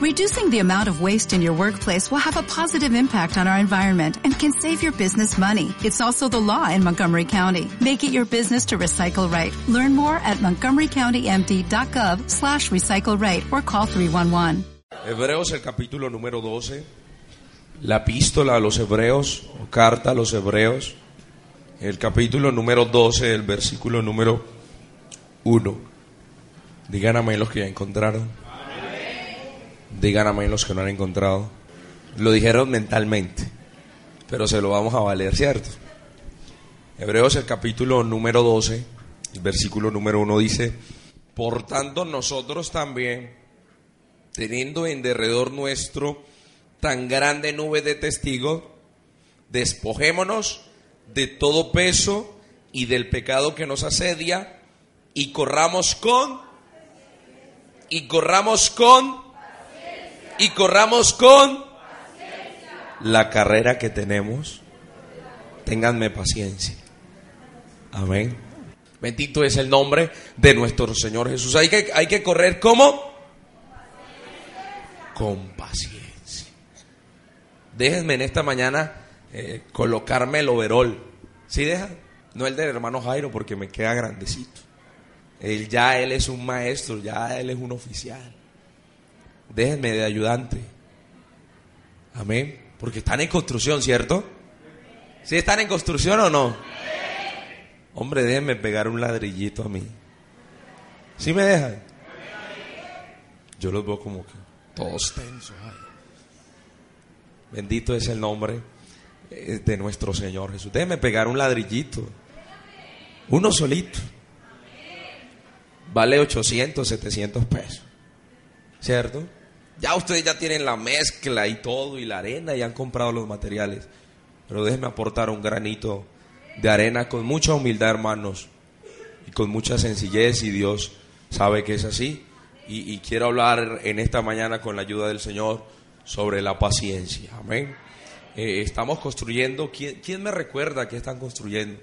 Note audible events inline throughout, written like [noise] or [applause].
Reducing the amount of waste in your workplace will have a positive impact on our environment and can save your business money. It's also the law in Montgomery County. Make it your business to recycle right. Learn more at montgomerycountymd.gov slash recycle right or call 311. Hebreos el capítulo número 12, la epístola a los hebreos o carta a los hebreos, el capítulo número 12, el versículo número 1. Digan amén los que ya encontraron. Digan amén los que no han encontrado. Lo dijeron mentalmente, pero se lo vamos a valer, ¿cierto? Hebreos el capítulo número 12, el versículo número 1 dice, por tanto nosotros también, teniendo en derredor nuestro tan grande nube de testigos, despojémonos de todo peso y del pecado que nos asedia y corramos con y corramos con y corramos con la carrera que tenemos. Ténganme paciencia. Amén. Bendito es el nombre de nuestro Señor Jesús. Hay que, hay que correr como con paciencia. Déjenme en esta mañana eh, colocarme el overol. ¿Sí dejan? No el del hermano Jairo porque me queda grandecito. Él ya él es un maestro, ya él es un oficial. Déjenme de ayudante. Amén. Porque están en construcción, ¿cierto? ¿Sí están en construcción o no? Hombre, déjenme pegar un ladrillito a mí. ¿Sí me dejan? Yo los veo como que todos tensos. Bendito es el nombre eh, de nuestro Señor Jesús. Déjenme pegar un ladrillito. Uno solito. Vale 800, 700 pesos. ¿Cierto? Ya ustedes ya tienen la mezcla y todo y la arena y han comprado los materiales. Pero déjenme aportar un granito de arena con mucha humildad, hermanos, y con mucha sencillez y Dios sabe que es así. Y, quiero hablar en esta mañana con la ayuda del Señor sobre la paciencia. Amén. Eh, estamos construyendo, ¿quién, ¿quién me recuerda que están construyendo?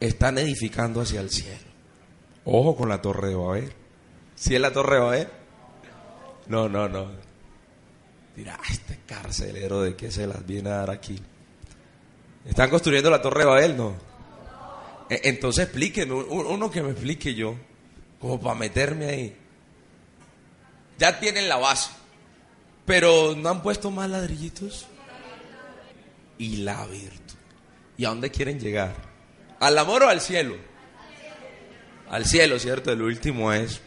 Están edificando hacia el cielo. Ojo con la torre de Babel. ¿Sí es la torre de Babel? No, no, no. Dirá, "Ah, este carcelero de qué se las viene a dar aquí. ¿Están construyendo la torre de Babel? No. E- Entonces explíquenme, un- uno que me explique yo, como para meterme ahí. Ya tienen la base, pero no han puesto más ladrillitos. Y la virtud. ¿Y a dónde quieren llegar? ¿Al amor o al cielo? Al cielo, ¿cierto? El último es,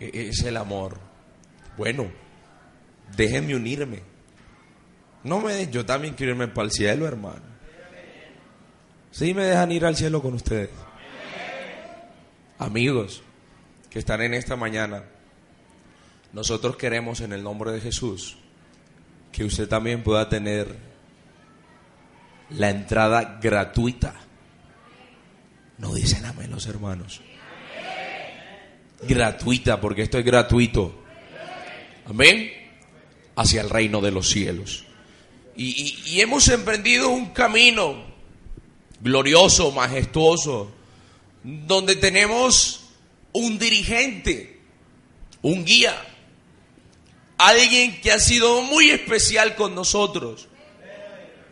es el amor. Bueno, déjenme unirme. No me yo también quiero irme para el cielo, hermano. Sí me dejan ir al cielo con ustedes. Amigos que están en esta mañana, nosotros queremos en el nombre de Jesús que usted también pueda tener la entrada gratuita. No dicen amén los hermanos. Gratuita, porque esto es gratuito. Amén. Hacia el reino de los cielos. Y, y- hemos emprendido un camino glorioso, majestuoso, donde tenemos un dirigente, un guía, alguien que ha sido muy especial con nosotros.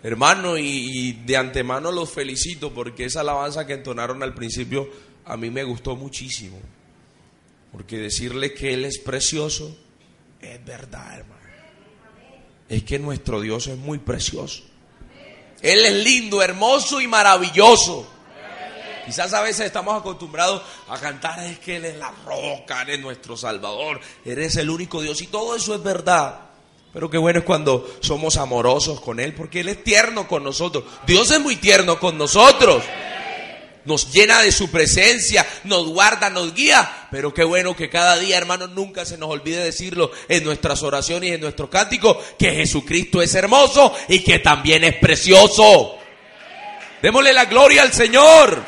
Hermano, y, y de antemano los felicito porque esa alabanza que entonaron al principio a mí me gustó muchísimo. Porque decirle que Él es precioso es verdad, hermano. Es que nuestro Dios es muy precioso. Él es lindo, hermoso y maravilloso. Quizás a veces estamos acostumbrados a cantar, es que Él es la roca, Él es nuestro Salvador, eres el único Dios y todo eso es verdad. Pero qué bueno es cuando somos amorosos con Él, porque Él es tierno con nosotros. Dios es muy tierno con nosotros. Nos llena de su presencia, nos guarda, nos guía. Pero qué bueno que cada día, hermanos, nunca se nos olvide decirlo en nuestras oraciones y en nuestro cántico, que Jesucristo es hermoso y que también es precioso. Démosle la gloria al Señor.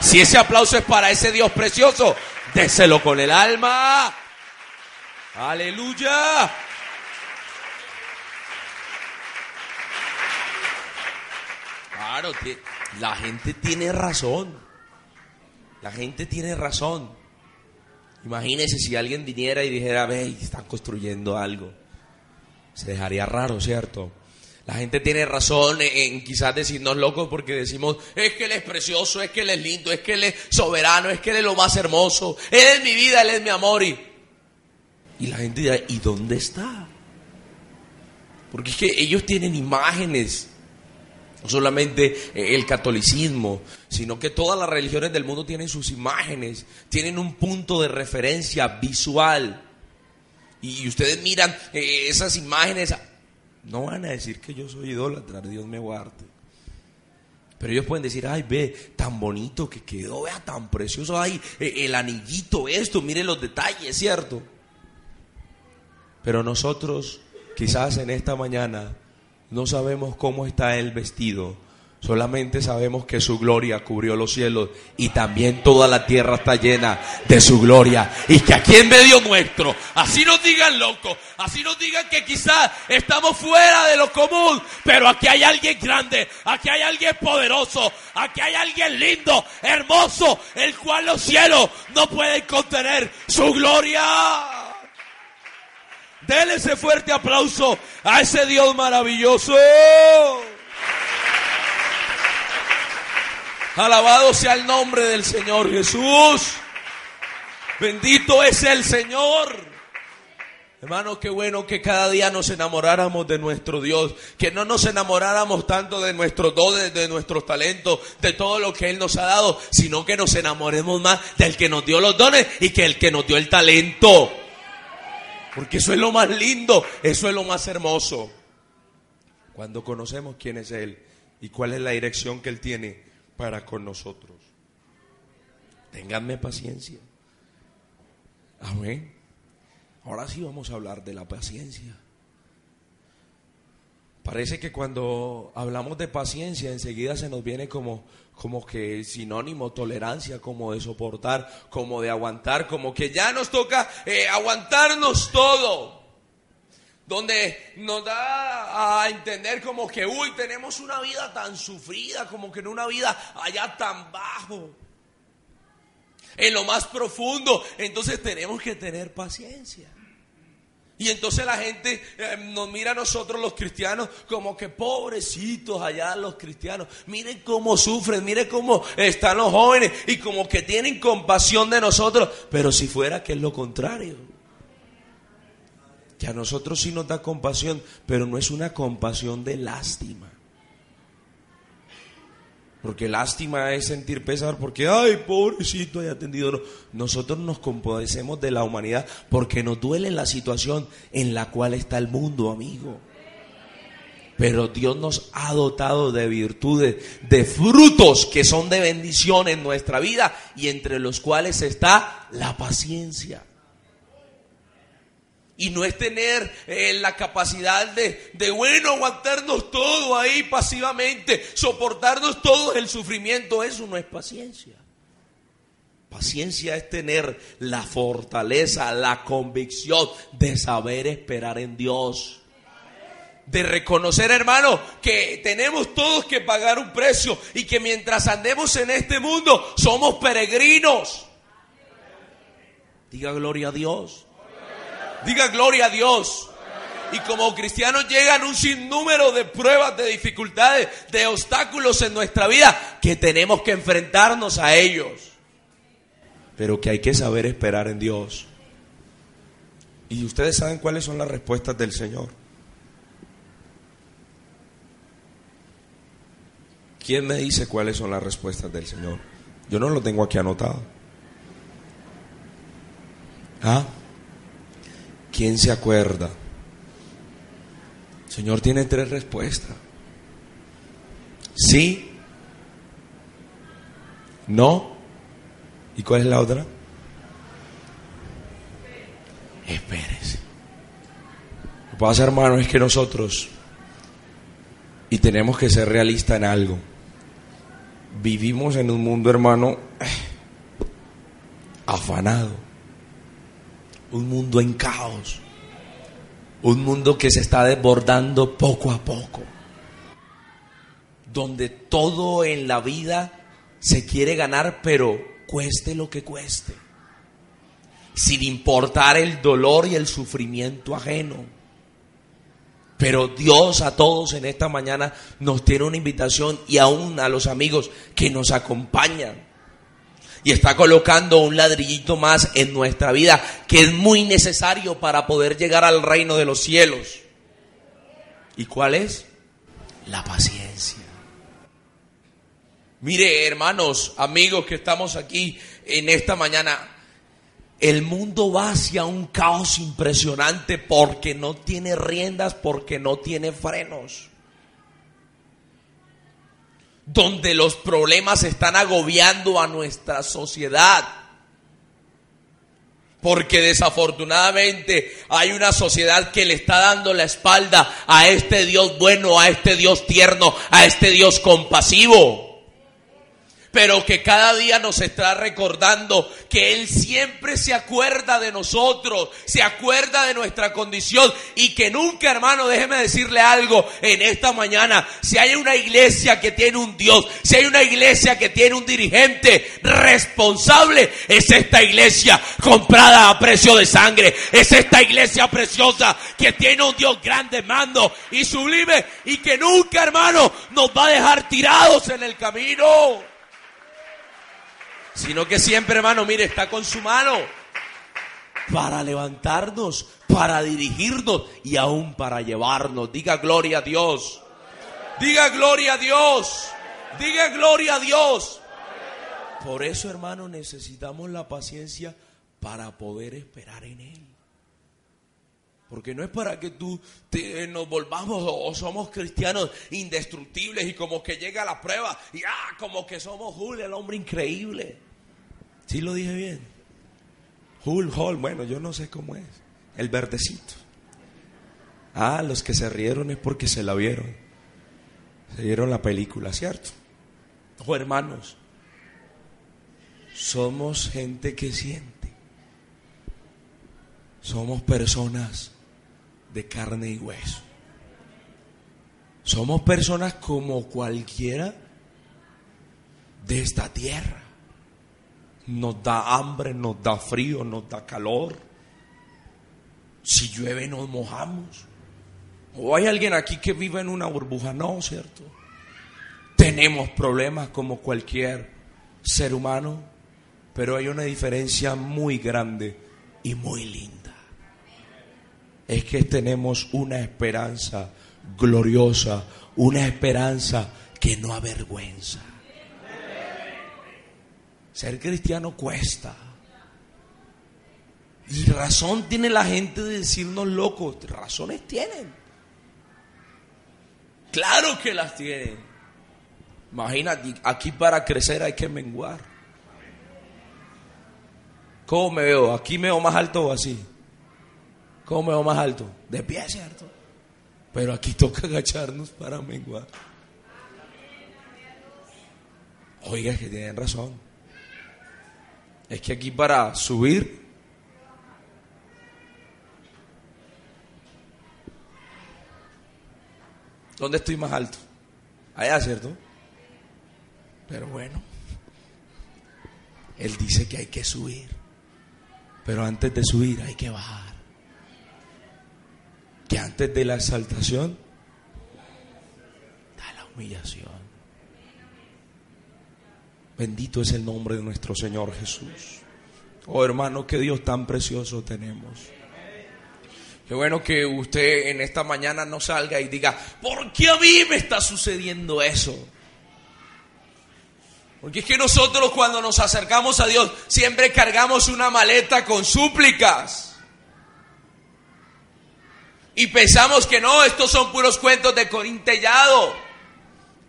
Si ese aplauso es para ese Dios precioso, déselo con el alma. Aleluya. Claro, la gente tiene razón. La gente tiene razón. Imagínese si alguien viniera y dijera, ve, están construyendo algo. Se dejaría raro, ¿cierto? La gente tiene razón en quizás decirnos locos porque decimos, es que Él es precioso, es que Él es lindo, es que Él es soberano, es que Él es lo más hermoso, Él es mi vida, Él es mi amor. Y, y la gente dirá, ¿y dónde está? Porque es que ellos tienen imágenes, no solamente el catolicismo, sino que todas las religiones del mundo tienen sus imágenes, tienen un punto de referencia visual. Y ustedes miran eh, esas imágenes no van a decir que yo soy idólatra, Dios me guarde. Pero ellos pueden decir, ay, ve, tan bonito que quedó, vea, tan precioso, ay, e, el anillito, esto, mire los detalles, ¿cierto? Pero nosotros, quizás en esta mañana, no sabemos cómo está el vestido, Solamente sabemos que su gloria cubrió los cielos y también toda la tierra está llena de su gloria. Y que aquí en medio nuestro, así nos digan locos, así nos digan que quizás estamos fuera de lo común, pero aquí hay alguien grande, aquí hay alguien poderoso, aquí hay alguien lindo, hermoso, el cual los cielos no pueden contener su gloria. Dele ese fuerte aplauso a ese Dios maravilloso. Alabado sea el nombre del Señor Jesús. Bendito es el Señor. Hermano, qué bueno que cada día nos enamoráramos de nuestro Dios, que no nos enamoráramos tanto de nuestros dones, de nuestros talentos, de todo lo que Él nos ha dado, sino que nos enamoremos más del que nos dio los dones y que el que nos dio el talento. Porque eso es lo más lindo, eso es lo más hermoso. Cuando conocemos quién es Él y cuál es la dirección que Él tiene para con nosotros. Ténganme paciencia. Amén. Ahora sí vamos a hablar de la paciencia. Parece que cuando hablamos de paciencia enseguida se nos viene como, como que sinónimo tolerancia, como de soportar, como de aguantar, como que ya nos toca eh, aguantarnos todo donde nos da a entender como que, uy, tenemos una vida tan sufrida, como que en una vida allá tan bajo, en lo más profundo, entonces tenemos que tener paciencia. Y entonces la gente eh, nos mira a nosotros los cristianos como que pobrecitos allá los cristianos. Miren cómo sufren, miren cómo están los jóvenes y como que tienen compasión de nosotros. Pero si fuera que es lo contrario que a nosotros sí nos da compasión, pero no es una compasión de lástima. Porque lástima es sentir pesar porque, ay, pobrecito, hay atendido. No. Nosotros nos compadecemos de la humanidad porque nos duele la situación en la cual está el mundo, amigo. Pero Dios nos ha dotado de virtudes, de frutos que son de bendición en nuestra vida y entre los cuales está la paciencia y no es tener eh, la capacidad de, de, bueno, aguantarnos todo ahí pasivamente, soportarnos todo el sufrimiento, eso no es paciencia. Paciencia es tener la fortaleza, la convicción de saber esperar en Dios. De reconocer, hermano, que tenemos todos que pagar un precio y que mientras andemos en este mundo somos peregrinos. Diga gloria a Dios. Diga gloria a Dios. Y como cristianos llegan un sinnúmero de pruebas, de dificultades, de obstáculos en nuestra vida que tenemos que enfrentarnos a ellos. Pero que hay que saber esperar en Dios. Y ustedes saben cuáles son las respuestas del Señor. ¿Quién me dice cuáles son las respuestas del Señor? Yo no lo tengo aquí anotado. ¿Ah? ¿Quién se acuerda? El Señor tiene tres respuestas. Sí. No. ¿Y cuál es la otra? Espérese. Lo que pasa, hermano, es que nosotros, y tenemos que ser realistas en algo, vivimos en un mundo, hermano, [sighs] afanado un mundo en caos, un mundo que se está desbordando poco a poco, donde todo en la vida se quiere ganar, pero cueste lo que cueste. sin importar el dolor y el sufrimiento ajeno. Pero Dios a todos en esta mañana nos tiene una invitación y aún a los amigos que nos acompañan. Y está colocando un ladrillito más en nuestra vida que es muy necesario para poder llegar al reino de los cielos. ¿Y cuál es? La paciencia. Mire, hermanos, amigos que estamos aquí en esta mañana, el mundo va hacia un caos impresionante porque no tiene riendas, porque no tiene frenos. Donde los problemas están agobiando a nuestra sociedad. Porque desafortunadamente hay una sociedad que le está dando la espalda a este Dios bueno, a este Dios tierno, a este Dios compasivo pero que cada día nos está recordando que Él siempre se acuerda de nosotros, se acuerda de nuestra condición y que nunca, hermano, déjeme decirle algo en esta mañana, si hay una iglesia que tiene un Dios, si hay una iglesia que tiene un dirigente responsable, es esta iglesia comprada a precio de sangre, es esta iglesia preciosa que tiene un Dios grande, mando y sublime y que nunca, hermano, nos va a dejar tirados en el camino sino que siempre, hermano, mire, está con su mano para levantarnos, para dirigirnos y aún para llevarnos. Diga gloria a Dios. Diga gloria a Dios. Diga gloria a Dios. Por eso, hermano, necesitamos la paciencia para poder esperar en Él. Porque no es para que tú nos volvamos o, somos cristianos indestructibles y como que llega la prueba y ah, como que somos Julio, el hombre increíble. ¿Sí lo dije bien? Hull, Hall, bueno, yo no sé cómo es. El verdecito. Ah, los que se rieron es porque se la vieron. Se vieron la película, ¿cierto? O hermanos, somos gente que siente. Somos personas de carne y hueso. Somos personas como cualquiera de esta tierra nos da hambre, nos da frío, nos da calor. Si llueve nos mojamos. ¿O hay alguien aquí que vive en una burbuja? No, ¿cierto? Tenemos problemas como cualquier ser humano, pero hay una diferencia muy grande y muy linda. Es que tenemos una esperanza gloriosa, una esperanza que no avergüenza. Ser cristiano cuesta. Y razón tiene la gente de decirnos locos. Razones tienen. Claro que las tienen. Imagínate, aquí para crecer hay que menguar. ¿Cómo me veo? ¿Aquí me veo más alto o así? ¿Cómo me veo más alto? De pie, ¿cierto? Pero aquí toca agacharnos para menguar. Oiga, que tienen razón es que aquí para subir ¿Dónde estoy más alto? Allá, ¿cierto? Pero bueno, Él dice que hay que subir. Pero antes de subir hay que bajar. Que antes de la exaltación da la humillación. Bendito es el nombre de nuestro Señor Jesús. Oh hermano, qué Dios tan precioso tenemos. Qué bueno que usted en esta mañana no salga y diga, ¿por qué a mí me está sucediendo eso? Porque es que nosotros cuando nos acercamos a Dios siempre cargamos una maleta con súplicas. Y pensamos que no, estos son puros cuentos de corintellado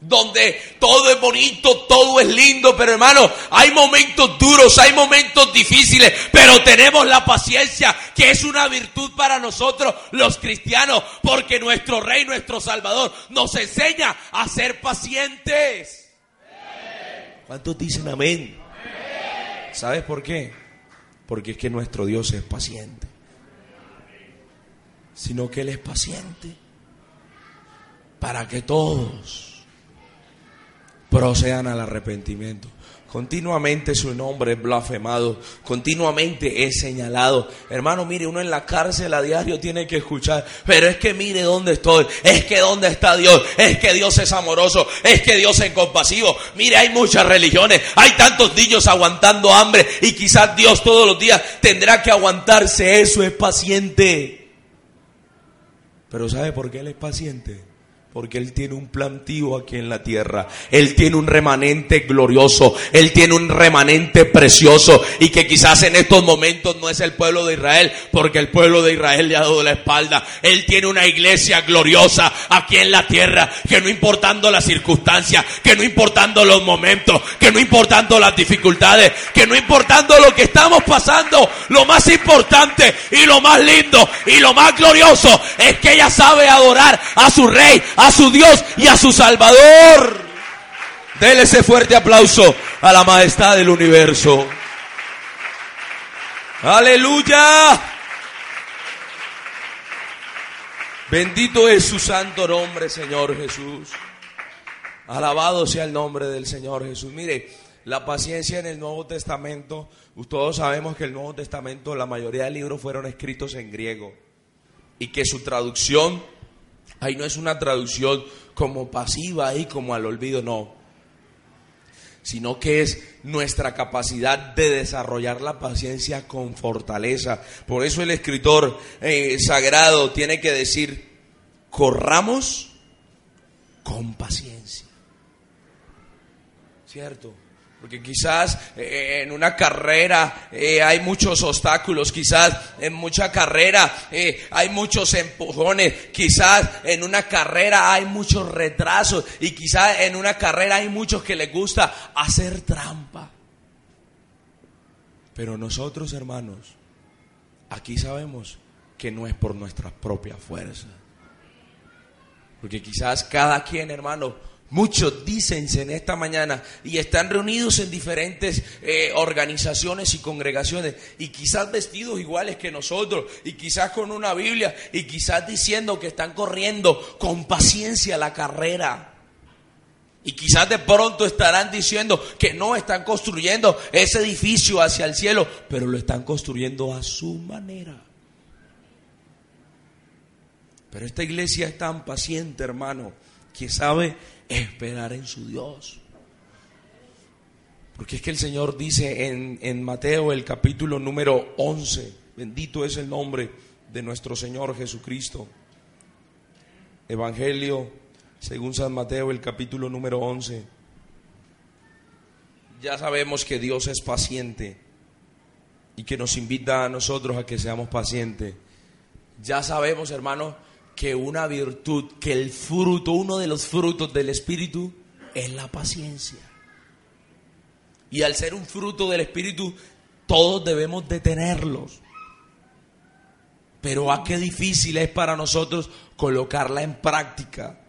donde todo es bonito, todo es lindo, pero hermano, hay momentos duros, hay momentos difíciles, pero tenemos la paciencia, que es una virtud para nosotros los cristianos, porque nuestro Rey, nuestro Salvador, nos enseña a ser pacientes. ¿Cuántos dicen amén? ¿Sabes por qué? Porque es que nuestro Dios es paciente, sino que Él es paciente para que todos procedan al arrepentimiento. Continuamente su nombre es blasfemado, continuamente es señalado. Hermano, mire, uno en la cárcel a diario tiene que escuchar, pero es que mire dónde estoy, es que dónde está Dios, es que Dios es amoroso, es que Dios es compasivo. Mire, hay muchas religiones, hay tantos niños aguantando hambre y quizás Dios todos los días tendrá que aguantarse eso, es paciente. Pero ¿sabe por qué Él es paciente? Porque Él tiene un plantío aquí en la tierra. Él tiene un remanente glorioso. Él tiene un remanente precioso. Y que quizás en estos momentos no es el pueblo de Israel. Porque el pueblo de Israel le ha dado la espalda. Él tiene una iglesia gloriosa aquí en la tierra. Que no importando las circunstancias. Que no importando los momentos. Que no importando las dificultades. Que no importando lo que estamos pasando. Lo más importante y lo más lindo y lo más glorioso es que ella sabe adorar a su rey a su Dios y a su Salvador. Dele ese fuerte aplauso a la majestad del universo. Aleluya. Bendito es su santo nombre, Señor Jesús. Alabado sea el nombre del Señor Jesús. Mire, la paciencia en el Nuevo Testamento, todos sabemos que el Nuevo Testamento, la mayoría de libros fueron escritos en griego y que su traducción Ahí no es una traducción como pasiva y como al olvido, no. Sino que es nuestra capacidad de desarrollar la paciencia con fortaleza. Por eso el escritor eh, sagrado tiene que decir, corramos con paciencia. ¿Cierto? Porque quizás eh, en una carrera eh, hay muchos obstáculos, quizás en mucha carrera eh, hay muchos empujones, quizás en una carrera hay muchos retrasos y quizás en una carrera hay muchos que les gusta hacer trampa. Pero nosotros, hermanos, aquí sabemos que no es por nuestra propia fuerza. Porque quizás cada quien, hermano, Muchos dicen en esta mañana y están reunidos en diferentes eh, organizaciones y congregaciones y quizás vestidos iguales que nosotros y quizás con una Biblia y quizás diciendo que están corriendo con paciencia la carrera. Y quizás de pronto estarán diciendo que no están construyendo ese edificio hacia el cielo, pero lo están construyendo a su manera. Pero esta iglesia es tan paciente, hermano, que sabe esperar en su Dios. Porque es que el Señor dice en, en, Mateo el capítulo número 11, bendito es el nombre de nuestro Señor Jesucristo. Evangelio según San Mateo el capítulo número 11. Ya sabemos que Dios es paciente y que nos invita a nosotros a que seamos pacientes. Ya sabemos, hermanos, que una virtud, que el fruto, uno de los frutos del Espíritu es la paciencia. Y al ser un fruto del Espíritu, todos debemos de tenerlos. Pero a qué difícil es para nosotros colocarla en práctica.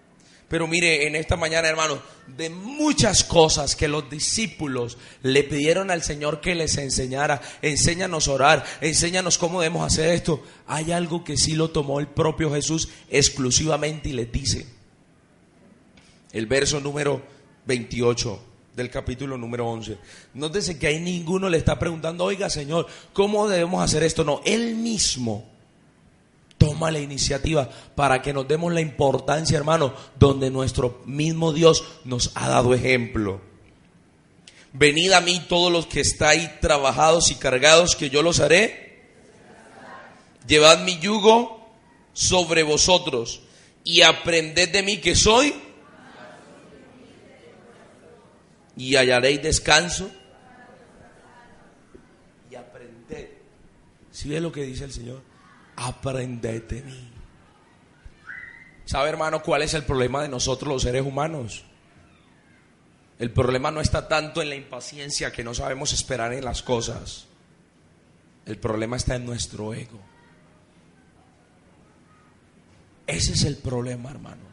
Pero mire, en esta mañana, hermano, de muchas cosas que los discípulos le pidieron al Señor que les enseñara, enséñanos a orar, enséñanos cómo debemos hacer esto. Hay algo que sí lo tomó el propio Jesús exclusivamente y les dice. El verso número 28 del capítulo número 11. Nótese que ahí ninguno le está preguntando, oiga Señor, ¿cómo debemos hacer esto? No, Él mismo toma la iniciativa para que nos demos la importancia, hermano, donde nuestro mismo Dios nos ha dado ejemplo. Venid a mí todos los que estáis trabajados y cargados, que yo los haré. Llevad mi yugo sobre vosotros y aprended de mí que soy y hallaréis descanso y aprended. Si ve lo que dice el Señor? Aprended de mí. ¿Sabe, hermano, cuál es el problema de nosotros los seres humanos? El problema no está tanto en la impaciencia que no sabemos esperar en las cosas. El problema está en nuestro ego. Ese es el problema, hermano.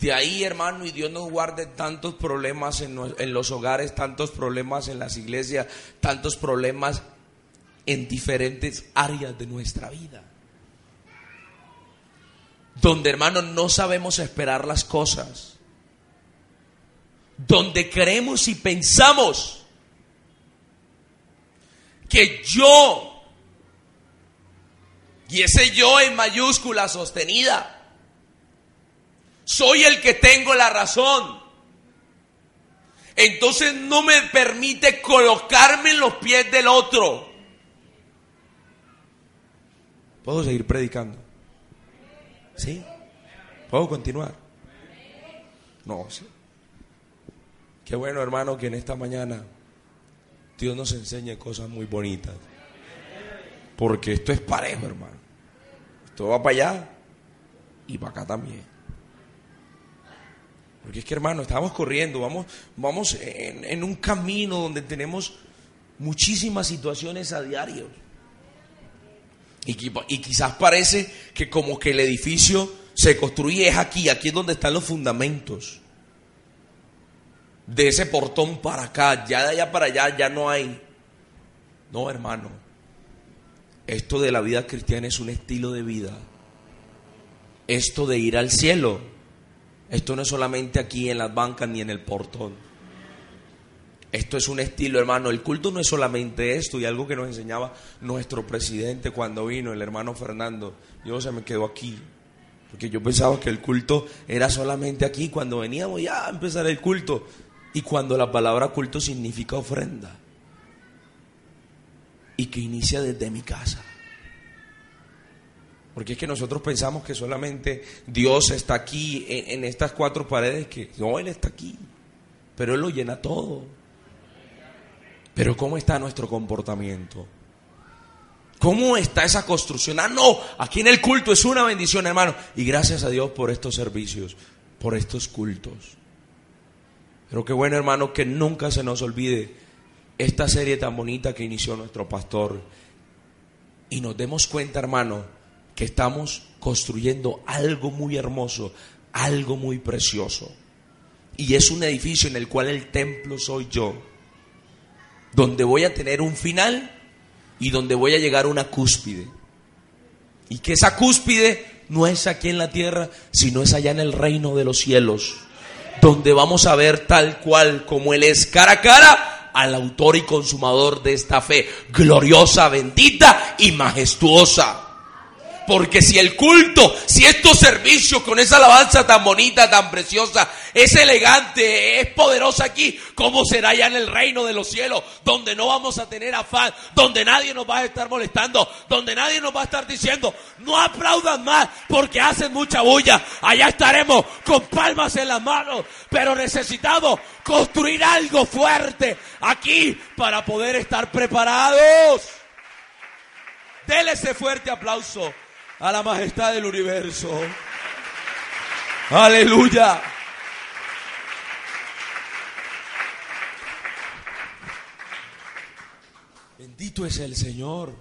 De ahí, hermano, y Dios nos guarde tantos problemas en, en los hogares, tantos problemas en las iglesias, tantos problemas en diferentes áreas de nuestra vida. Donde, hermanos, no sabemos esperar las cosas. donde creemos y pensamos que yo, y ese yo en mayúscula sostenida, soy el que tengo la razón. Entonces no me permite colocarme en los pies del otro. ¿Puedo seguir predicando? ¿Sí? ¿Puedo continuar? No, sí. Qué bueno, hermano, que en esta mañana Dios nos enseñe cosas muy bonitas. Porque esto es parejo, hermano. Esto va para allá y para acá también. Porque es que, hermano, estamos corriendo, vamos, vamos en, en un camino donde tenemos muchísimas situaciones a diario. Y, quizás parece que como que el edificio se construye es aquí, aquí es donde están los fundamentos. De ese portón para acá, ya de allá para allá ya no hay. No, hermano. Esto de la vida cristiana es un estilo de vida. Esto de ir al cielo. Esto no es solamente aquí en las bancas ni en el portón. Esto es un estilo, hermano. El culto no es solamente esto y algo que nos enseñaba nuestro presidente cuando vino, el hermano Fernando. Yo se me quedó aquí. Porque yo pensaba que el culto era solamente aquí, cuando veníamos ya a empezar el culto. Y cuando la palabra culto significa ofrenda. Y que inicia desde mi casa. Porque es que nosotros pensamos que solamente Dios está aquí en, en estas cuatro paredes, que no, Él está aquí. Pero Él lo llena todo. Pero ¿cómo está nuestro comportamiento? ¿Cómo está esa construcción? Ah, no, aquí en el culto es una bendición, hermano. Y gracias a Dios por estos servicios, por estos cultos. Pero qué bueno, hermano, que nunca se nos olvide esta serie tan bonita que inició nuestro pastor. Y nos demos cuenta, hermano, que estamos construyendo algo muy hermoso, algo muy precioso. Y es un edificio en el cual el templo soy yo donde voy a tener un final y donde voy a llegar a una cúspide. Y que esa cúspide no es aquí en la tierra, sino es allá en el reino de los cielos, donde vamos a ver tal cual como Él es cara a cara al autor y consumador de esta fe, gloriosa, bendita y majestuosa. Porque si el culto, si estos servicios con esa alabanza tan bonita, tan preciosa, es elegante, es poderosa aquí, ¿cómo será ya en el reino de los cielos? Donde no vamos a tener afán, donde nadie nos va a estar molestando, donde nadie nos va a estar diciendo, no aplaudan más porque hacen mucha bulla. Allá estaremos con palmas en las manos, pero necesitamos construir algo fuerte aquí para poder estar preparados. Dele ese fuerte aplauso a la majestad del universo. Aleluya. Bendito es el Señor.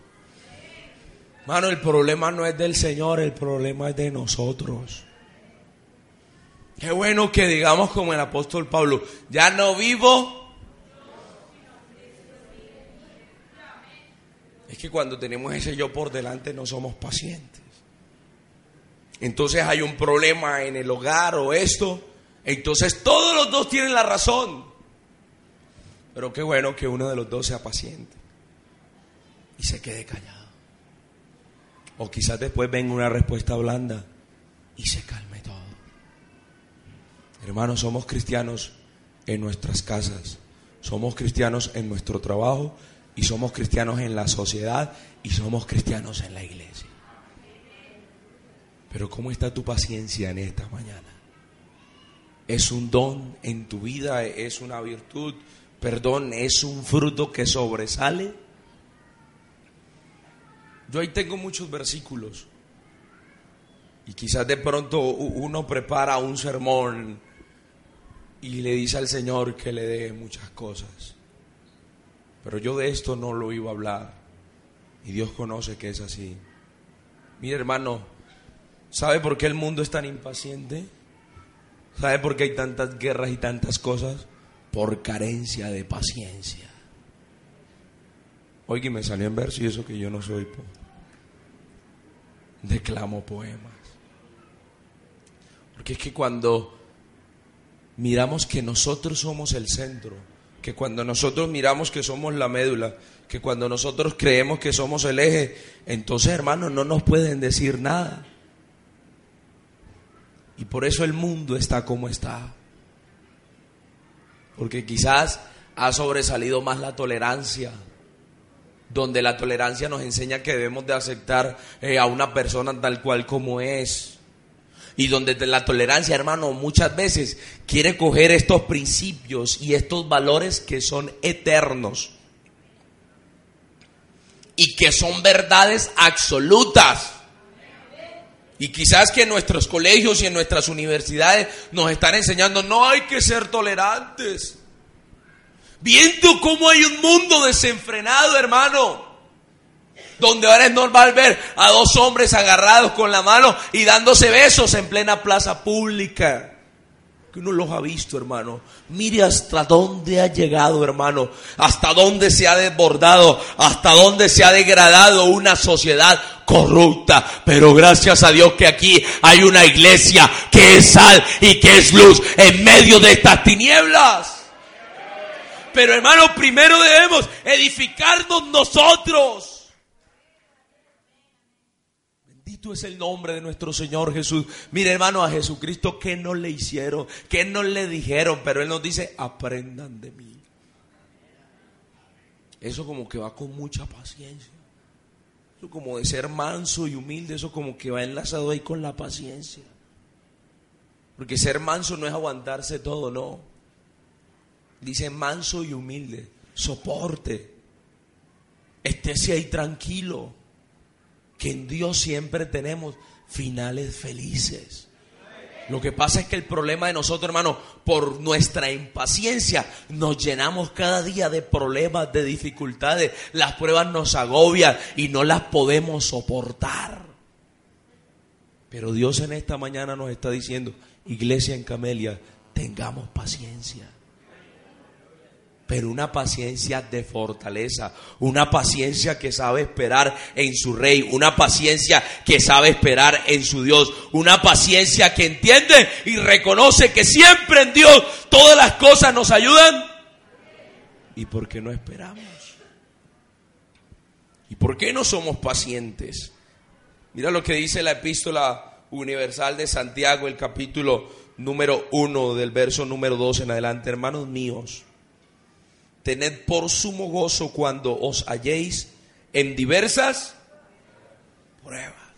Mano, el problema no es del Señor, el problema es de nosotros. Qué bueno que digamos como el apóstol Pablo, ya no vivo Es que cuando tenemos ese yo por delante no somos pacientes. Entonces hay un problema en el hogar o esto. Entonces todos los dos tienen la razón. Pero qué bueno que uno de los dos sea paciente y se quede callado. O quizás después venga una respuesta blanda y se calme todo. Hermanos, somos cristianos en nuestras casas, somos cristianos en nuestro trabajo y somos cristianos en la sociedad y somos cristianos en la iglesia. Pero ¿cómo está tu paciencia en esta mañana? ¿Es un don en tu vida? ¿Es una virtud? Perdón, ¿es un fruto que sobresale? Yo ahí tengo muchos versículos. Y quizás de pronto uno prepara un sermón y le dice al Señor que le dé muchas cosas. Pero yo de esto no lo iba a hablar. Y Dios conoce que es así. Mire hermano, ¿sabe por qué el mundo es tan impaciente? ¿Sabe por qué hay tantas guerras y tantas cosas? Por carencia de paciencia. Oye, me salió en verso y eso que yo no soy. Po. Declamo poemas. Porque es que cuando miramos que nosotros somos el centro, que cuando nosotros miramos que somos la médula, que cuando nosotros creemos que somos el eje, entonces hermanos no nos pueden decir nada. Y por eso el mundo está como está. Porque quizás ha sobresalido más la tolerancia, donde la tolerancia nos enseña que debemos de aceptar eh, a una persona tal cual como es. Y donde la tolerancia, hermano, muchas veces quiere coger estos principios y estos valores que son eternos y que son verdades absolutas. Y quizás que en nuestros colegios y en nuestras universidades nos están enseñando, no hay que ser tolerantes. Viendo cómo hay un mundo desenfrenado, hermano. Donde ahora es normal ver a dos hombres agarrados con la mano y dándose besos en plena plaza pública uno los ha visto, hermano. Mire hasta dónde ha llegado, hermano. Hasta dónde se ha desbordado, hasta dónde se ha degradado una sociedad corrupta. Pero gracias a Dios que aquí hay una iglesia que es sal y que es luz en medio de estas tinieblas. Pero hermano, primero debemos edificarnos nosotros. Es el nombre de nuestro Señor Jesús. Mire, hermano, a Jesucristo, ¿qué no le hicieron? ¿Qué no le dijeron? Pero Él nos dice, aprendan de mí. Eso como que va con mucha paciencia. Eso como de ser manso y humilde, eso como que va enlazado ahí con la paciencia. Porque ser manso no es aguantarse todo, no. Dice manso y humilde, soporte. Estése ahí tranquilo que en Dios siempre tenemos finales felices. Lo que pasa es que el problema de nosotros, hermano, por nuestra impaciencia, nos llenamos cada día de problemas, de dificultades. Las pruebas nos agobian y no las podemos soportar. Pero Dios en esta mañana nos está diciendo, iglesia en Camelia, tengamos paciencia pero una paciencia de fortaleza, una paciencia que sabe esperar en su rey, una paciencia que sabe esperar en su Dios, una paciencia que entiende y reconoce que siempre en Dios todas las cosas nos ayudan. ¿Y por qué no esperamos? ¿Y por qué no somos pacientes? Mira lo que dice la epístola universal de Santiago, el capítulo número 1 del verso número 2 en adelante, hermanos míos tened por sumo gozo cuando os halléis en diversas pruebas,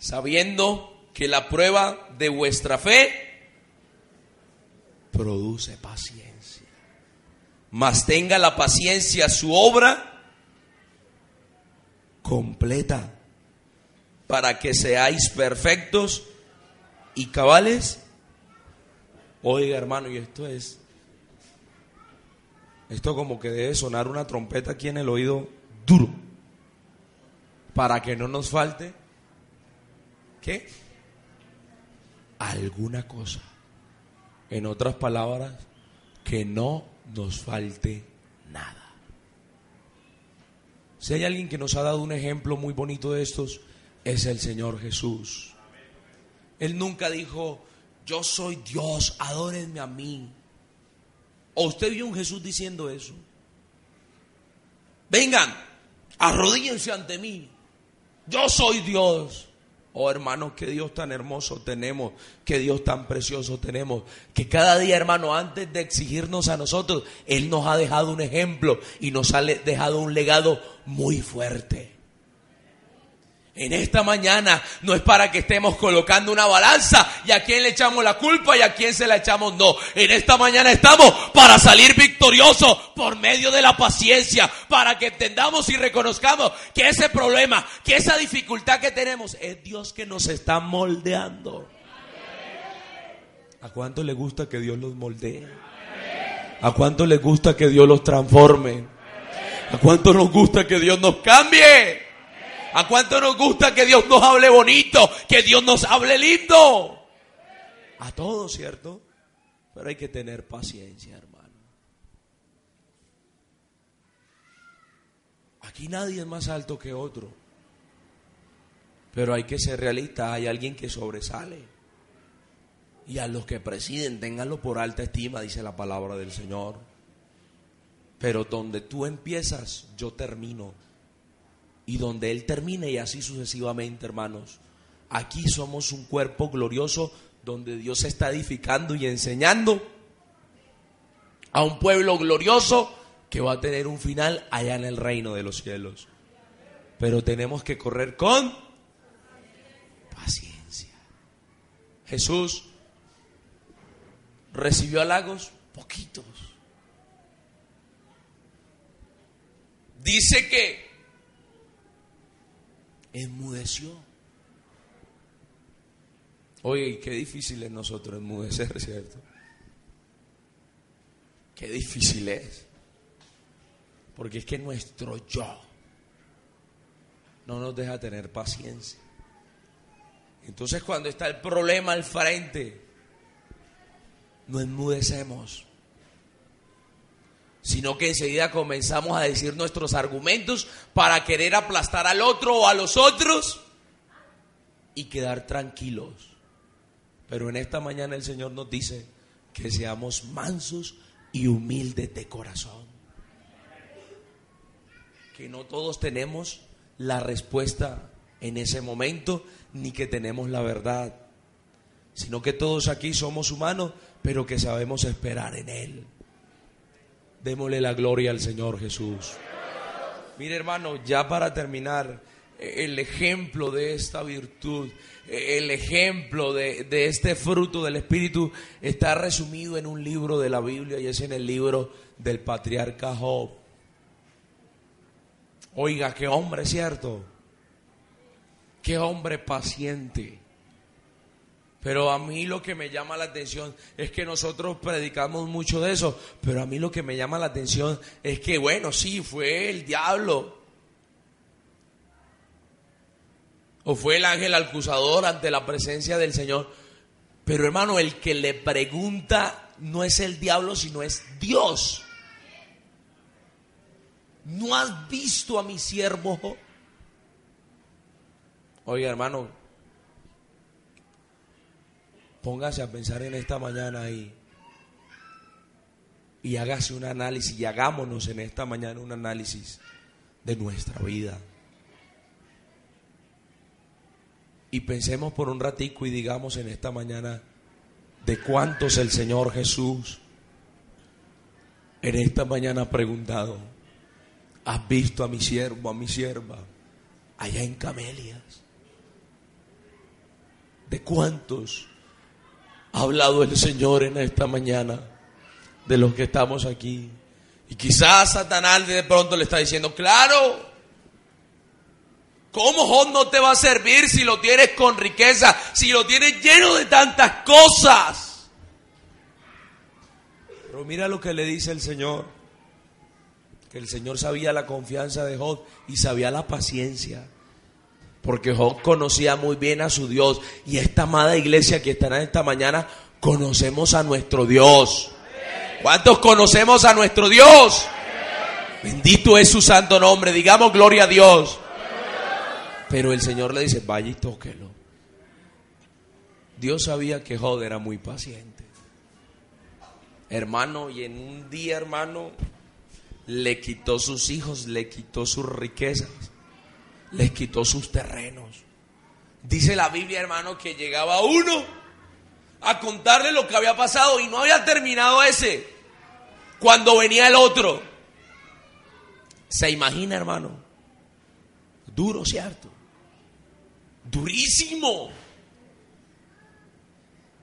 sabiendo que la prueba de vuestra fe produce paciencia. Mas tenga la paciencia su obra completa, para que seáis perfectos y cabales. Oiga, hermano, y esto es esto como que debe sonar una trompeta aquí en el oído duro. Para que no nos falte, ¿qué? Alguna cosa. En otras palabras, que no nos falte nada. Si hay alguien que nos ha dado un ejemplo muy bonito de estos, es el Señor Jesús. Él nunca dijo, yo soy Dios, adórenme a mí. ¿O usted vio un Jesús diciendo eso? Vengan, arrodíllense ante mí. Yo soy Dios. Oh hermanos, qué Dios tan hermoso tenemos, qué Dios tan precioso tenemos, que cada día hermano, antes de exigirnos a nosotros, Él nos ha dejado un ejemplo y nos ha dejado un legado muy fuerte en esta mañana no es para que estemos colocando una balanza y a quién le echamos la culpa y a quién se la echamos. No, en esta mañana estamos para salir victoriosos por medio de la paciencia, para que entendamos y reconozcamos que ese problema, que esa dificultad que tenemos es Dios que nos está moldeando. ¿A cuánto le gusta que Dios los moldee? ¿A cuánto le gusta que Dios los transforme? ¿A cuánto nos gusta que Dios nos cambie? ¿A cuánto nos gusta que Dios nos hable bonito? Que Dios nos hable lindo. A todos, ¿cierto? Pero hay que tener paciencia, hermano. Aquí nadie es más alto que otro. Pero hay que ser realista. Hay alguien que sobresale. Y a los que presiden, ténganlo por alta estima, dice la palabra del Señor. Pero donde tú empiezas, yo termino. Y donde Él termine y así sucesivamente, hermanos. Aquí somos un cuerpo glorioso donde Dios está edificando y enseñando a un pueblo glorioso que va a tener un final allá en el reino de los cielos. Pero tenemos que correr con paciencia. Jesús recibió halagos poquitos. Dice que enmudeció. Oye, qué difícil es nosotros enmudecer, ¿cierto? Qué difícil es. Porque es que nuestro yo no nos deja tener paciencia. Entonces cuando está el problema al frente, no enmudecemos, sino que enseguida comenzamos a decir nuestros argumentos para querer aplastar al otro o a los otros y quedar tranquilos. Pero en esta mañana el Señor nos dice que seamos mansos y humildes de corazón. Que no todos tenemos la respuesta en ese momento ni que tenemos la verdad, sino que todos aquí somos humanos, pero que sabemos esperar en Él. Démosle la gloria al Señor Jesús. Mire hermano, ya para terminar, el ejemplo de esta virtud, el ejemplo de, de, este fruto del Espíritu está resumido en un libro de la Biblia y es en el libro del patriarca Job. Oiga, qué hombre, ¿cierto? Qué hombre paciente. Pero a mí lo que me llama la atención es que nosotros predicamos mucho de eso, pero a mí lo que me llama la atención es que, bueno, sí, fue el diablo. O fue el ángel acusador ante la presencia del Señor. Pero hermano, el que le pregunta no es el diablo, sino es Dios. ¿No has visto a mi siervo? Oiga, hermano, póngase a pensar en esta mañana y, y hágase un análisis y hagámonos en esta mañana un análisis de nuestra vida. Y pensemos por un ratico y digamos en esta mañana de cuántos el Señor Jesús en esta mañana ha preguntado, ¿has visto a mi siervo, a mi sierva, allá en Camelias? ¿De cuántos ha hablado el Señor en esta mañana de los que estamos aquí. Y quizás Satanás de pronto le está diciendo, claro, ¿cómo Job no te va a servir si lo tienes con riqueza, si lo tienes lleno de tantas cosas? Pero mira lo que le dice el Señor, que el Señor sabía la confianza de Job y sabía la paciencia. Porque Job conocía muy bien a su Dios. Y esta amada iglesia que estará esta mañana, conocemos a nuestro Dios. ¿Cuántos conocemos a nuestro Dios? Bendito es su santo nombre. Digamos gloria a Dios. Pero el Señor le dice, vaya y tóquelo. Dios sabía que Job era muy paciente. Hermano, y en un día, hermano, le quitó sus hijos, le quitó sus riquezas les quitó sus terrenos. Dice la Biblia, hermano, que llegaba uno a contarle lo que había pasado y no había terminado ese cuando venía el otro. ¿Se imagina, hermano? Duro, ¿cierto? Durísimo.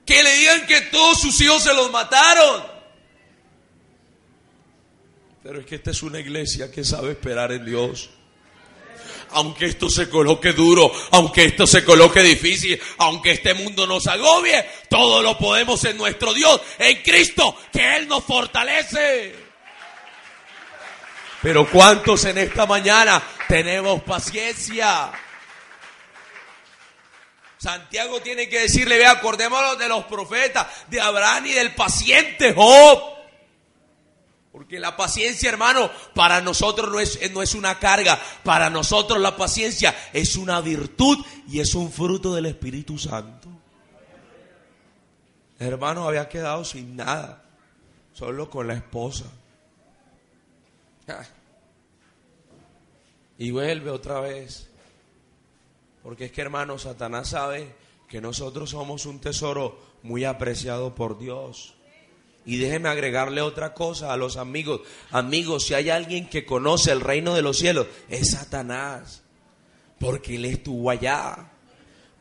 Que le digan que todos sus hijos se los mataron. Pero es que esta es una iglesia que sabe esperar en Dios aunque esto se coloque duro, aunque esto se coloque difícil, aunque este mundo nos agobie, todo lo podemos en nuestro Dios, en Cristo, que Él nos fortalece. Pero ¿cuántos en esta mañana tenemos paciencia? Santiago tiene que decirle, ve, acordémonos de los profetas, de Abraham y del paciente Job. Porque la paciencia, hermano, para nosotros no es, no es una carga, para nosotros la paciencia es una virtud y es un fruto del Espíritu Santo. Hermano había quedado sin nada, solo con la esposa. Y vuelve otra vez. Porque es que hermano, Satanás sabe que nosotros somos un tesoro muy apreciado por Dios. Y déjeme agregarle otra cosa a los amigos. Amigos, si hay alguien que conoce el reino de los cielos, es Satanás. Porque Él estuvo allá.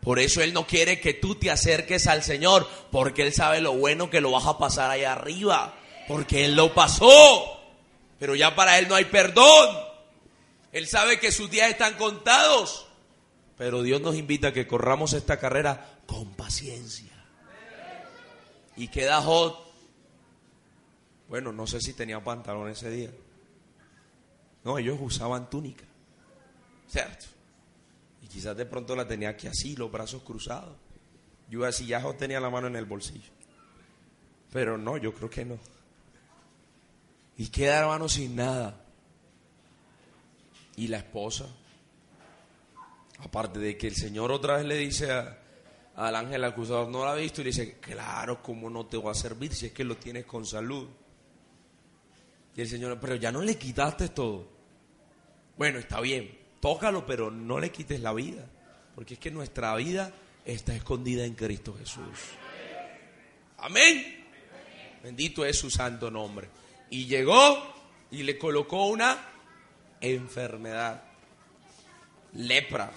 Por eso Él no quiere que tú te acerques al Señor. Porque Él sabe lo bueno que lo vas a pasar allá arriba. Porque Él lo pasó. Pero ya para Él no hay perdón. Él sabe que sus días están contados. Pero Dios nos invita a que corramos esta carrera con paciencia. Y queda hot bueno, no sé si tenía pantalón ese día. No, ellos usaban túnica. ¿Cierto? Y quizás de pronto la tenía aquí así, los brazos cruzados. Yo así ya tenía la mano en el bolsillo. Pero no, yo creo que no. Y queda hermano sin nada. Y la esposa. Aparte de que el Señor otra vez le dice al ángel acusador, no la ha visto, y le dice, claro, ¿cómo no te voy a servir si es que lo tienes con salud? Y el Señor, pero ya no le quitaste todo. Bueno, está bien, tócalo, pero no le quites la vida. Porque es que nuestra vida está escondida en Cristo Jesús. Amén. Bendito es su santo nombre. Y llegó y le colocó una enfermedad. Lepra.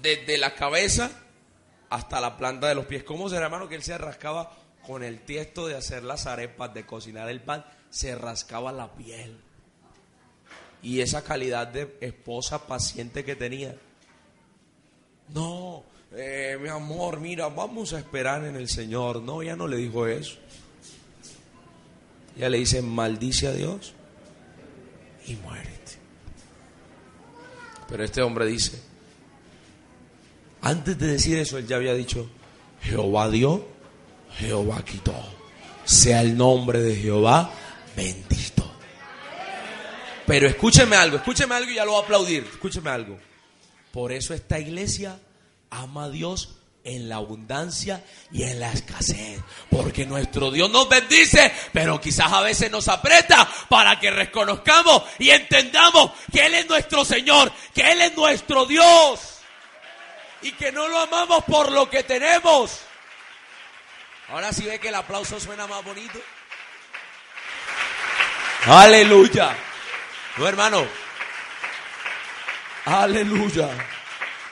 Desde la cabeza hasta la planta de los pies. ¿Cómo será, hermano, que él se rascaba con el tiesto de hacer las arepas, de cocinar el pan? Se rascaba la piel. Y esa calidad de esposa paciente que tenía. No, eh, mi amor, mira, vamos a esperar en el Señor. No, ya no le dijo eso. Ya le dice, maldice a Dios y muérete. Pero este hombre dice, antes de decir eso, él ya había dicho, Jehová dio, Jehová quitó. Sea el nombre de Jehová bendito. Pero escúcheme algo, escúcheme algo y ya lo voy a aplaudir. Escúcheme algo. Por eso esta iglesia ama a Dios en la abundancia y en la escasez. Porque nuestro Dios nos bendice, pero quizás a veces nos aprieta para que reconozcamos y entendamos que Él es nuestro Señor, que Él es nuestro Dios. Y que no lo amamos por lo que tenemos. Ahora sí ve que el aplauso suena más bonito. Aleluya. No, hermano. Aleluya.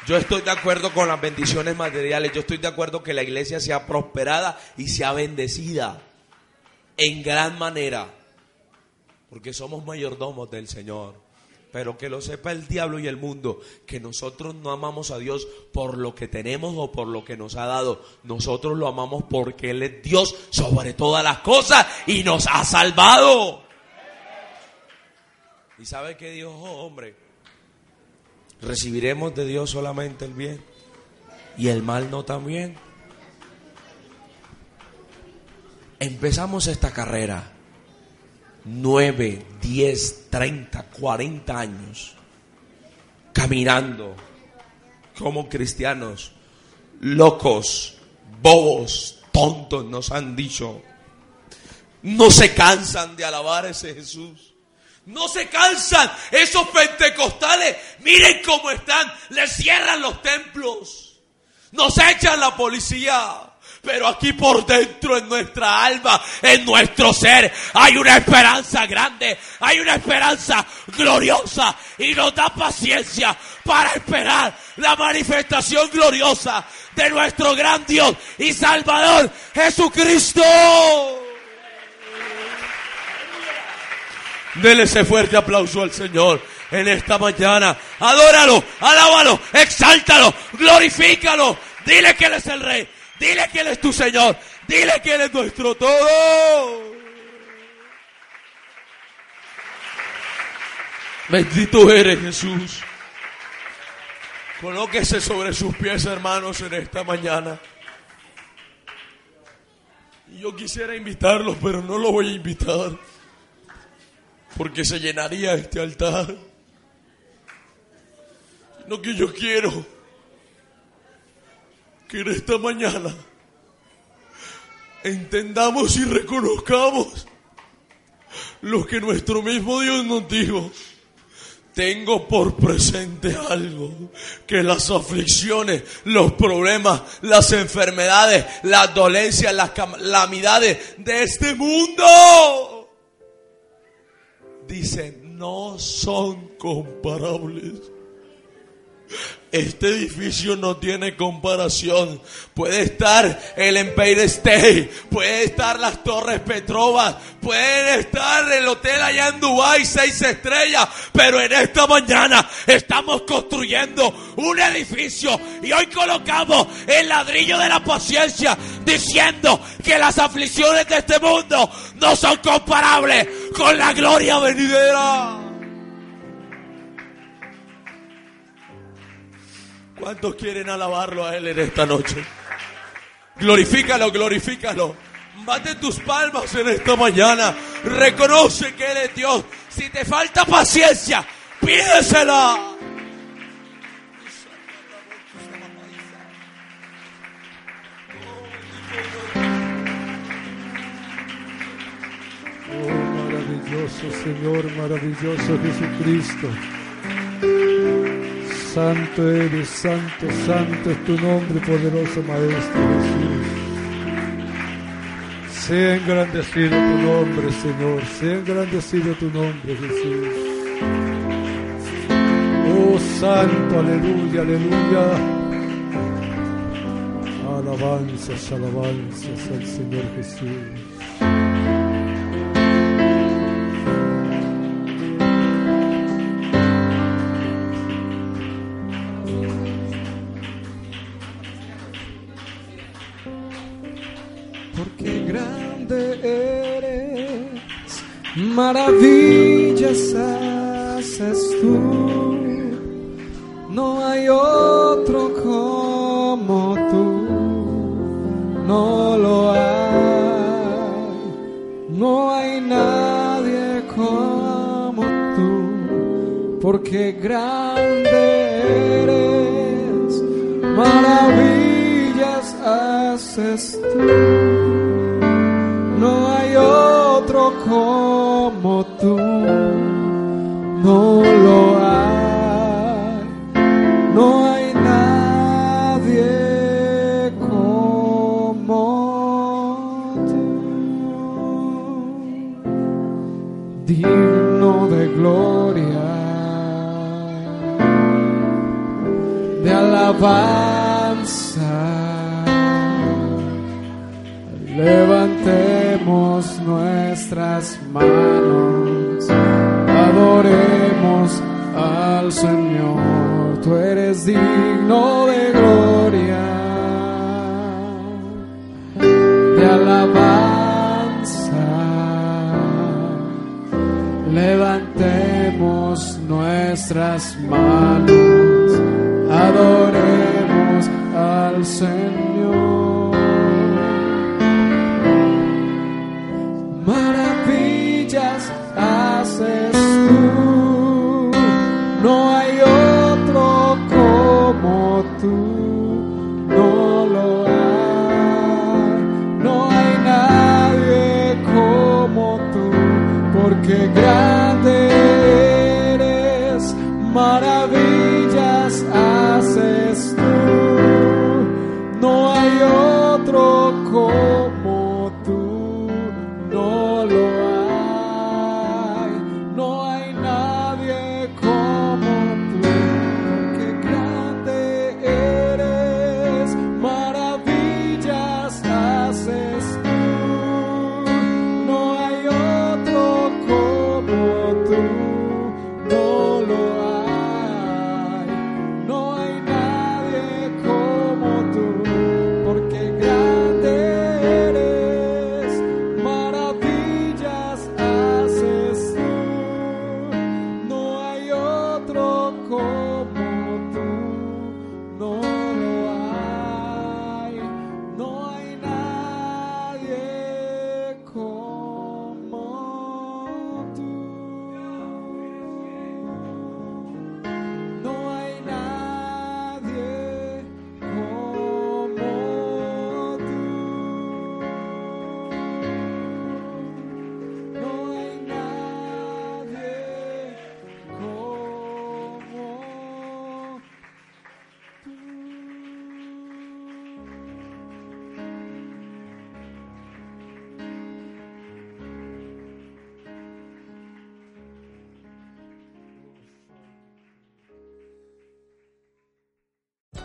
Yo estoy de acuerdo con las bendiciones materiales. Yo estoy de acuerdo que la iglesia sea prosperada y sea bendecida en gran manera. Porque somos mayordomos del Señor. Pero que lo sepa el diablo y el mundo, que nosotros no amamos a Dios por lo que tenemos o por lo que nos ha dado. Nosotros lo amamos porque Él es Dios sobre todas las cosas y nos ha salvado. ¿Y sabe qué dijo, hombre? Recibiremos de Dios solamente el bien y el mal no también. Empezamos esta carrera. Nueve, diez, treinta, cuarenta años caminando como cristianos, locos, bobos, tontos nos han dicho. No se cansan de alabar a ese Jesús. No se cansan. Esos pentecostales, miren cómo están. Les cierran los templos. Nos echan la policía. Pero aquí por dentro, en nuestra alma, en nuestro ser, hay una esperanza grande, hay una esperanza gloriosa y nos da paciencia para esperar la manifestación gloriosa de nuestro gran Dios y Salvador Jesucristo. Dele ese fuerte aplauso al Señor en esta mañana. Adóralo, alábalo, exáltalo, glorifícalo. Dile que Él es el Rey. Dile que Él es tu Señor. Dile que Él es nuestro todo. Bendito eres Jesús. Colóquese sobre sus pies, hermanos, en esta mañana. Yo quisiera invitarlos, pero no lo voy a invitar porque se llenaría este altar. Lo que yo quiero que en esta mañana entendamos y reconozcamos lo que nuestro mismo Dios nos dijo. Tengo por presente algo, que las aflicciones, los problemas, las enfermedades, las dolencias, las calamidades de este mundo, dicen, no son comparables este edificio no tiene comparación. Puede estar el Empire State, puede estar las Torres Petrovas, puede estar el hotel allá en Dubai seis estrellas, pero en esta mañana estamos construyendo un edificio y hoy colocamos el ladrillo de la paciencia diciendo que las aflicciones de este mundo no son comparables con la gloria venidera. ¿Cuántos quieren alabarlo a Él en esta noche? Glorifícalo, glorifícalo. Bate tus palmas en esta mañana. Reconoce que Él es Dios. Si te falta paciencia, pídesela. Oh, maravilloso Señor, maravilloso Jesucristo. Santo eres, santo, santo es tu nombre, poderoso Maestro Jesús. Sea engrandecido tu nombre, Señor, sea engrandecido tu nombre, Jesús. Oh, santo, aleluya, aleluya. Alabanzas, alabanzas al Señor Jesús. Al Señor, tú eres digno de gloria, de alabanza. Levantemos nuestras manos, adoremos al Señor.